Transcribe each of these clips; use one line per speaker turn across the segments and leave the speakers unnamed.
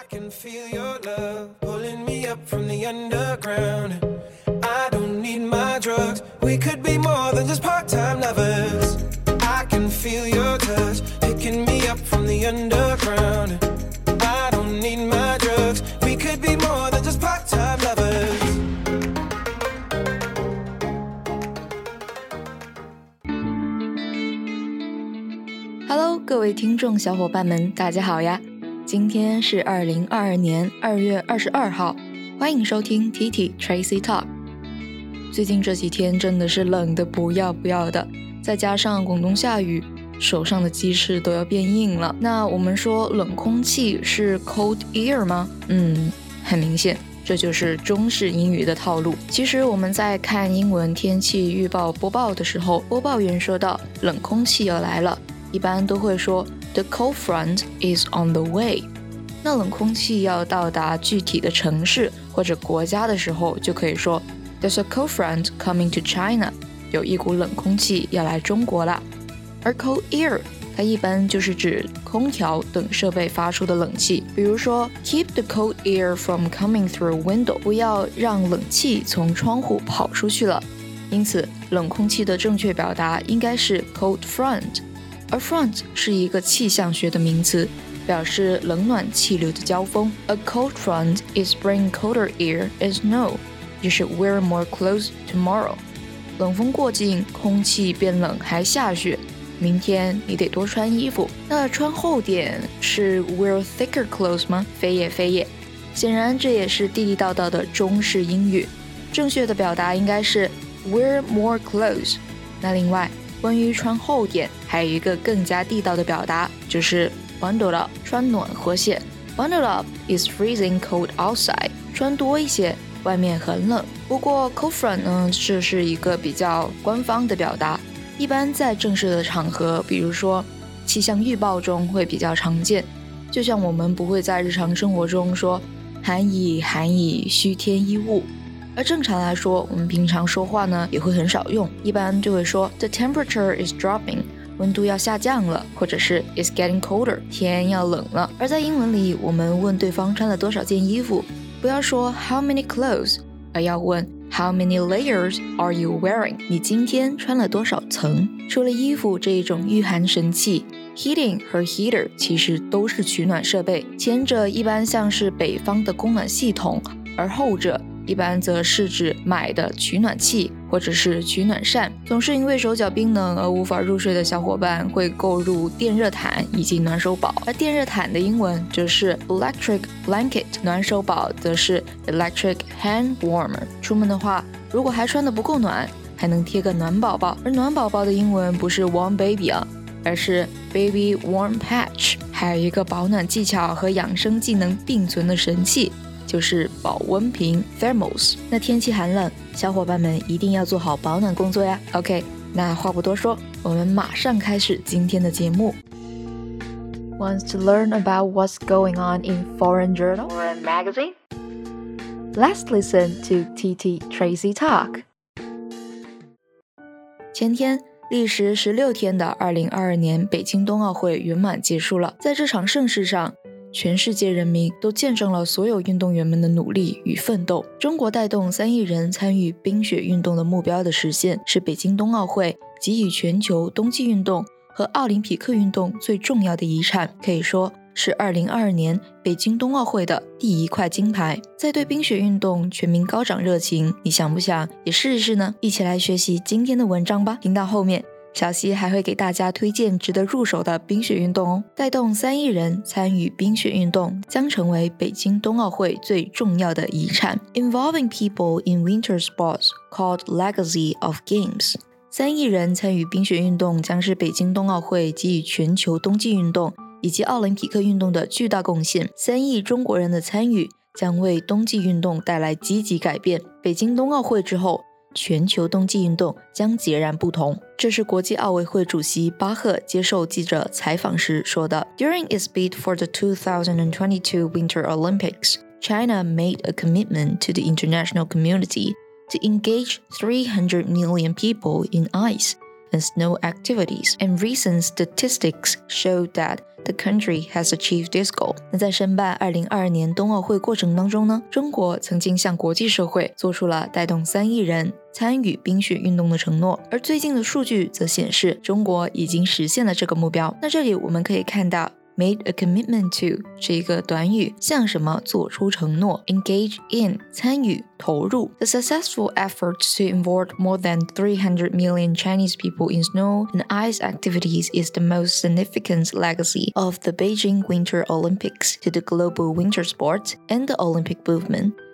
I can feel your love pulling me up from the underground. I don't need my drugs. We could be more than just part time lovers. I can feel your touch picking me up from the underground. I don't need my drugs. We could be more than just part time lovers.
Hello，各位听众小伙伴们，大家好呀！ 今天是二零二二年二月二十二号，欢迎收听 T T Tracy Talk。最近这几天真的是冷的不要不要的，再加上广东下雨，手上的鸡翅都要变硬了。那我们说冷空气是 cold air 吗？嗯，很明显，这就是中式英语的套路。其实我们在看英文天气预报播报的时候，播报员说到冷空气要来了，一般都会说 the cold front is on the way。那冷空气要到达具体的城市或者国家的时候，就可以说 there's a cold front coming to China。有一股冷空气要来中国啦。而 cold air 它一般就是指空调等设备发出的冷气，比如说 keep the cold air from coming through window，不要让冷气从窗户跑出去了。因此，冷空气的正确表达应该是 cold front， 而 front 是一个气象学的名词，表示冷暖气流的交锋。A cold front is bringing colder air and snow. You should wear more clothes tomorrow. 冷风过境，空气变冷，还下雪。明天你得多穿衣服。那穿厚点是 wear thicker clothes 吗？非也非也。显然这也是地地道道的中式英语。正确的表达应该是 wear more clothes。那另外，关于穿厚点，还有一个更加地道的表达，就是 bundle up，穿暖和些。Bundle up is freezing cold outside，穿多一些，外面很冷。不过 cold front 呢，这是一个比较官方的表达，一般在正式的场合，比如说气象预报中会比较常见。就像我们不会在日常生活中说寒矣寒矣，须添衣物。而正常来说，我们平常说话呢也会很少用，一般就会说 the temperature is dropping，温度要下降了，或者是 it's getting colder，天要冷了。而在英文里，我们问对方穿了多少件衣服，不要说 how many clothes，而要问 how many layers are you wearing？你今天穿了多少层？除了衣服这一种御寒神器。Heating 和 heater 其实都是取暖设备，前者一般像是北方的供暖系统，而后者一般则是指买的取暖器或者是取暖扇。总是因为手脚冰冷而无法入睡的小伙伴会购入电热毯以及暖手宝，而电热毯的英文就是 electric blanket，暖手宝则是 electric hand warmer。出门的话，如果还穿的不够暖，还能贴个暖宝宝，而暖宝宝的英文不是 warm baby 啊。而是 Baby Warm Patch，还有一个保暖技巧和养生技能并存的神器，就是保温瓶 Thermos。那天气寒冷，小伙伴们一定要做好保暖工作呀。OK，那话不多说，我们马上开始今天的节目。Wants to learn about what's going on in foreign journal or magazine? Let's listen to TT Tracy talk. 前天。历时十六天的二零二二年北京冬奥会圆满结束了。在这场盛事上，全世界人民都见证了所有运动员们的努力与奋斗。中国带动三亿人参与冰雪运动的目标的实现，是北京冬奥会给予全球冬季运动和奥林匹克运动最重要的遗产。可以说。是二零二二年北京冬奥会的第一块金牌。在对冰雪运动全民高涨热情，你想不想也试一试呢？一起来学习今天的文章吧。听到后面，小溪还会给大家推荐值得入手的冰雪运动哦。带动三亿人参与冰雪运动，将成为北京冬奥会最重要的遗产。Involving people in winter sports called legacy of games。三亿人参与冰雪运动，将是北京冬奥会给予全球冬季运动。以及奥林匹克运动的巨大贡献，三亿中国人的参与将为冬季运动带来积极改变。北京冬奥会之后，全球冬季运动将截然不同。这是国际奥委会主席巴赫接受记者采访时说的。During its bid for the 2022 Winter Olympics, China made a commitment to the international community to engage 300 million people in ice and snow activities, and recent statistics show that the country has achieved this goal。那在申办二零二二年冬奥会过程当中呢，中国曾经向国际社会做出了带动三亿人参与冰雪运动的承诺，而最近的数据则显示，中国已经实现了这个目标。那这里我们可以看到。Made a commitment to 是一个短语，向什么做出承诺？Engage in 参与投入。The successful efforts to involve more than 300 million Chinese people in snow and ice activities is the most significant legacy of the Beijing Winter Olympics to the global winter sports and the Olympic movement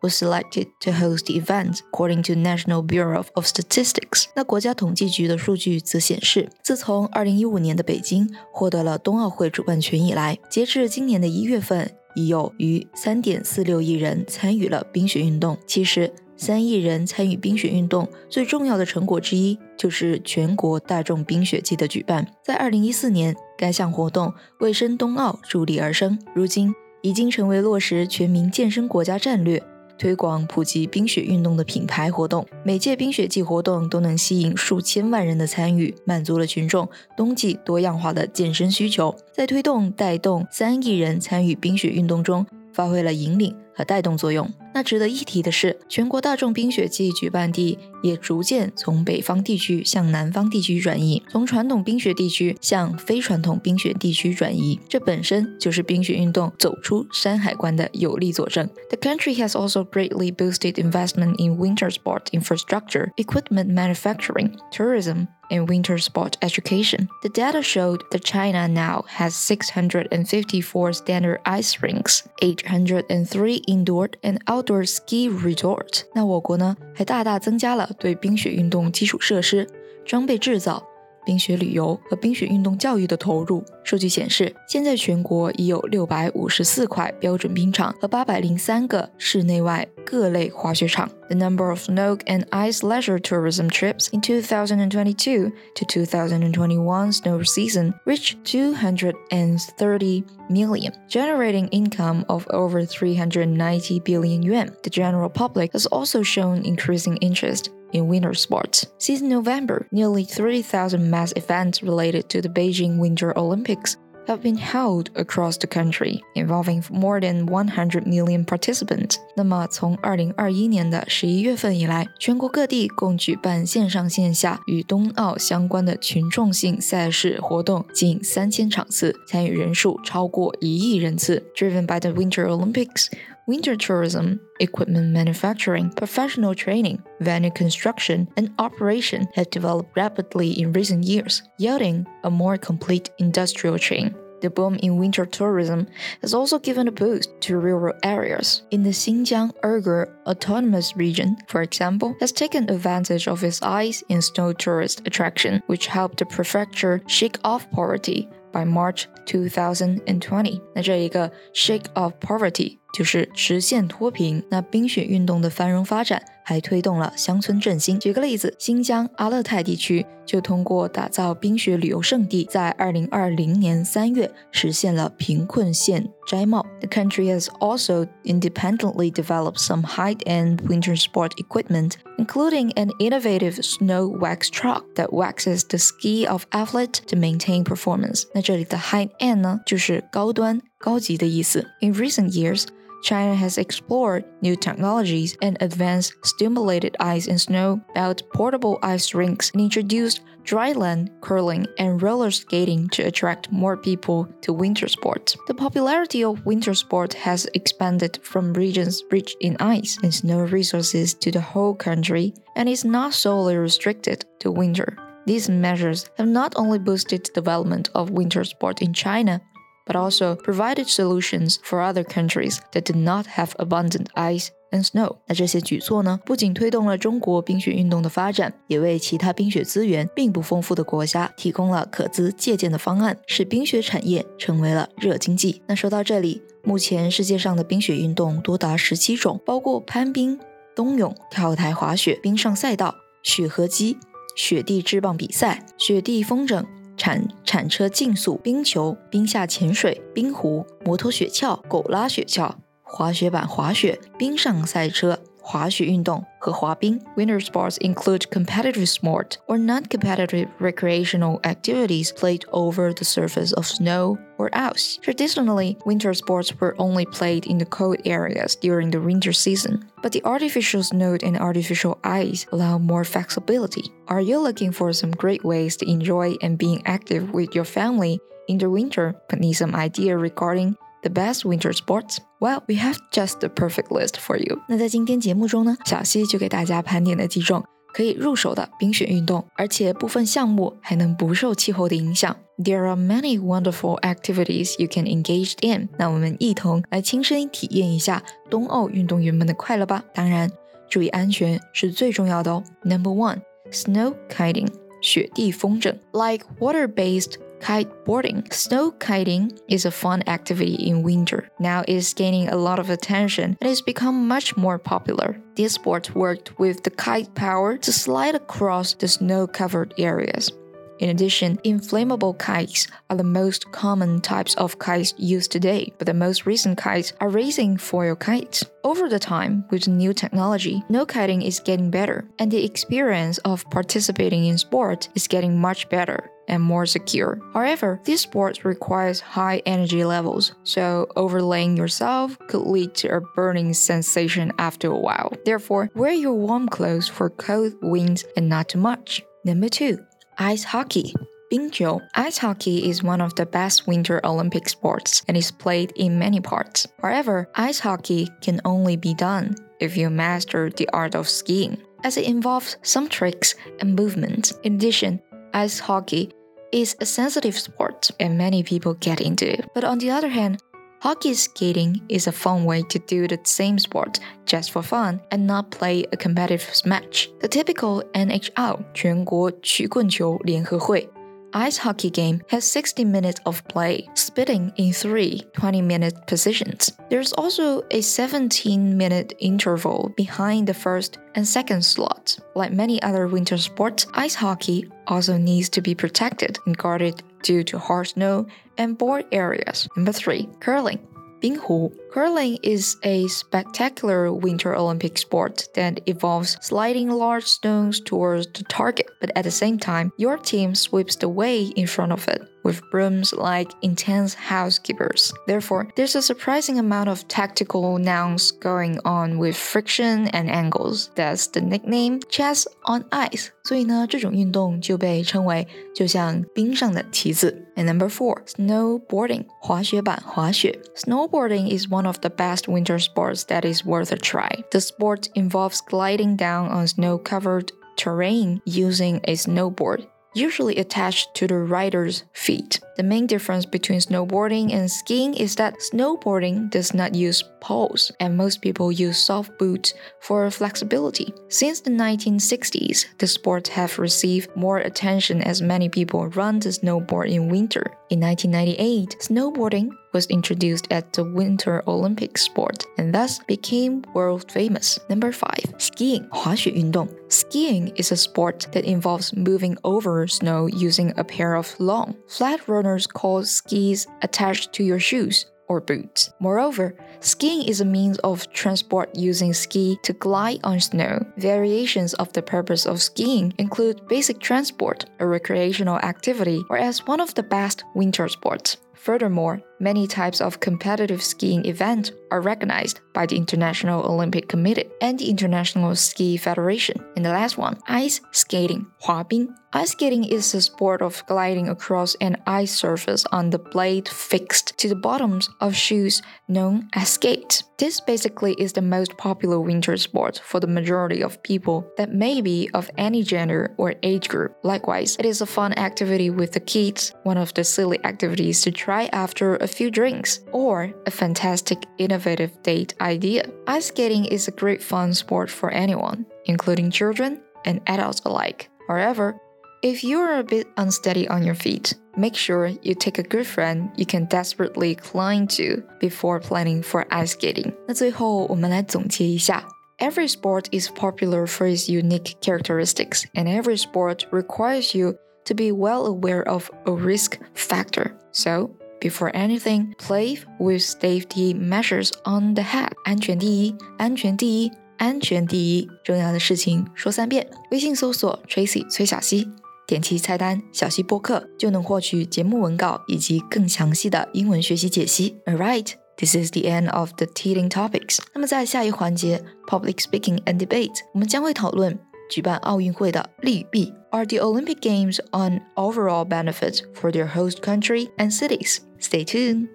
was selected to host the event, according to National Bureau of Statistics。那国家统计局的数据则显示，自从2015年的北京获得了冬奥会主办权以来，截至今年的一月份，已有逾3.46亿人参与了冰雪运动。其实，三亿人参与冰雪运动最重要的成果之一，就是全国大众冰雪季的举办。在2014年，该项活动为申冬奥助力而生，如今已经成为落实全民健身国家战略。推广普及冰雪运动的品牌活动，每届冰雪季活动都能吸引数千万人的参与，满足了群众冬季多样化的健身需求，在推动带动三亿人参与冰雪运动中发挥了引领。和带动作用。那值得一提的是，全国大众冰雪季举办地也逐渐从北方地区向南方地区转移，从传统冰雪地区向非传统冰雪地区转移。这本身就是冰雪运动走出山海关的有力佐证。The country has also greatly boosted investment in winter sport infrastructure, equipment manufacturing, tourism. in winter sport education. The data showed that China now has 654 standard ice rinks, 803 indoor and outdoor ski resorts. 那我国呢，还大大增加了对冰雪运动基础设施、装备制造 冰雪旅游和冰雪运动教育的投入。数据显示，现在全国已有六百五十四块标准冰场和八百零三个室内外各类滑雪场。The number of snow and ice leisure tourism trips in 2022 to 2021 snow season reached 230 million, generating income of over 390 billion yuan. The general public has also shown increasing interest in winter sports. Since November, nearly 3,000 mass events related to the Beijing Winter Olympics have been held across the country, involving more than 100 million participants. 那么，从2021年的十一月份以来，全国各地共举办线上线下与冬奥相关的群众性赛事活动近三千场次，参与人数超过一亿人次。Driven by the Winter Olympics, winter tourism, equipment manufacturing, professional training, venue construction, and operation have developed rapidly in recent years, yielding a more complete industrial chain. The boom in winter tourism has also given a boost to rural areas. In the Xinjiang Uyghur Autonomous Region, for example, has taken advantage of its ice and snow tourist attraction, which helped the prefecture shake off poverty by March 2020。那这一个 shake off poverty 就是实现脱贫。那冰雪运动的繁荣发展 还推动了乡村振兴。举个例子，新疆阿勒泰地区就通过打造冰雪旅游胜地，在2020年3月实现了贫困县摘帽。The country has also independently developed some high-end winter sport equipment, including an innovative snow wax truck that waxes the ski of athlete to maintain performance。那这里的 high-end 呢，就是高端、高级的意思。In recent years, China has explored new technologies and advanced stimulated ice and snow, built portable ice rinks, and introduced dryland curling and roller skating to attract more people to winter sports. The popularity of winter sport has expanded from regions rich in ice and snow resources to the whole country and is not solely restricted to winter. These measures have not only boosted the development of winter sport in China, but also provided solutions for other countries that did not have abundant ice and snow。那这些举措呢，不仅推动了中国冰雪运动的发展，也为其他冰雪资源并不丰富的国家提供了可资借鉴的方案，使冰雪产业成为了热经济。那说到这里，目前世界上的冰雪运动多达十七种，包括攀冰。冬泳、跳台滑雪、冰上赛道、雪合机、雪地制棒比赛、雪地风筝、铲铲车竞速、冰球、冰下潜水、冰壶、摩托雪橇、狗拉雪橇、滑雪板滑雪、冰上赛车。滑雪运动和滑冰。Winter sports include competitive sport or non-competitive recreational activities played over the surface of snow or ice. Traditionally, winter sports were only played in the cold areas during the winter season, but the artificial snow and artificial ice allow more flexibility. Are you looking for some great ways to enjoy and being active with your family in the winter? But need some idea regarding the best winter sports? Well, we have just the perfect list for you. 那在今天节目中呢，小溪就给大家盘点了几种可以入手的冰雪运动，而且部分项目还能不受气候的影响。 There are many wonderful activities you can engage in. 那我们一同来亲身体验一下冬奥运动员们的快乐吧。当然，注意安全是最重要的哦。Number one, snow kiting. 雪地风筝，like water-based Kiteboarding. Snow kiting is a fun activity in winter. Now it is gaining a lot of attention and has become much more popular. This sport worked with the kite power to slide across the snow covered areas. In addition, inflammable kites are the most common types of kites used today, but the most recent kites are racing foil kites. Over the time, with new technology, no kiting is getting better, and the experience of participating in sport is getting much better and more secure. However, this sport requires high energy levels, so overlaying yourself could lead to a burning sensation after a while. Therefore, wear your warm clothes for cold winds and not too much. Number 2. Ice hockey. 冰球 Ice hockey is one of the best winter Olympic sports and is played in many parts. However, ice hockey can only be done if you master the art of skiing, as it involves some tricks and movements. In addition, ice hockey is a sensitive sport and many people get into it. But on the other hand, hockey skating is a fun way to do the same sport just for fun and not play a competitive match. The typical NHL 全国曲棍球联合会 ice hockey game has 60 minutes of play, splitting in three 20 minute positions. There's also a 17 minute interval behind the first and second slot. Like many other winter sports, ice hockey also needs to be protected and guarded due to hard snow and board areas. Number 3. Curling. 冰壶 Curling is a spectacular Winter Olympic sport that involves sliding large stones towards the target, but at the same time, your team sweeps the way in front of it with brooms like intense housekeepers. Therefore, there's a surprising amount of tactical nouns going on with friction and angles. That's the nickname chess on ice. 所以呢，这种运动就被称为就像冰上的棋子。And number four, snowboarding. 滑雪板滑雪. Snowboarding is one of the best winter sports that is worth a try. The sport involves gliding down on snow-covered terrain using a snowboard usually attached to the rider's feet. The main difference between snowboarding and skiing is that snowboarding does not use poles, and most people use soft boots for flexibility. Since the 1960s, the sport have received more attention as many people run the snowboard in winter. In 1998, snowboarding was introduced at the Winter Olympic sport and thus became world famous. Number 5. Skiing 滑雪运动 Skiing is a sport that involves moving over snow using a pair of long, flat runners called skis attached to your shoes or boots. Moreover, skiing is a means of transport using ski to glide on snow. Variations of the purpose of skiing include basic transport, a recreational activity, or as one of the best winter sports. Furthermore, many types of competitive skiing events are recognized by the International Olympic Committee and the International Ski Federation. And the last one, ice skating, 滑冰. Ice skating is the sport of gliding across an ice surface on the blade fixed to the bottoms of shoes known as skates. This basically is the most popular winter sport for the majority of people that may be of any gender or age group. Likewise, it is a fun activity with the kids, one of the silly activities to try after a few drinks, or a fantastic innovative date idea. Ice skating is a great fun sport for anyone, including children and adults alike. However, if you are a bit unsteady on your feet, make sure you take a good friend you can desperately climb to before planning for ice skating. 那最后我们来总结一下 Every sport is popular for its unique characteristics, and every sport requires you to be well aware of a risk factor. So, before anything, play with safety measures on the head. 安全第一，安全第一，安全第一。重要的事情说三遍。微信搜索 Tracy 崔小溪，点击菜单小溪播客就能获取节目文稿以及更详细的英文学习解析。Alright。This is the end of the teaching topics。那么在下一环节 public speaking and debate，我们将会讨论 举办奥运会的利与弊。Are the Olympic Games on overall benefits for their host country and cities? Stay tuned.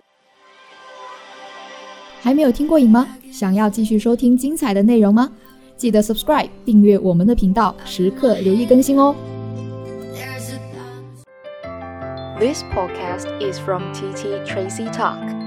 还没有听过瘾吗？想要继续收听精彩的内容吗？记得 subscribe 订阅我们的频道，时刻留意更新哦。
This podcast is from TT Tracy Talk.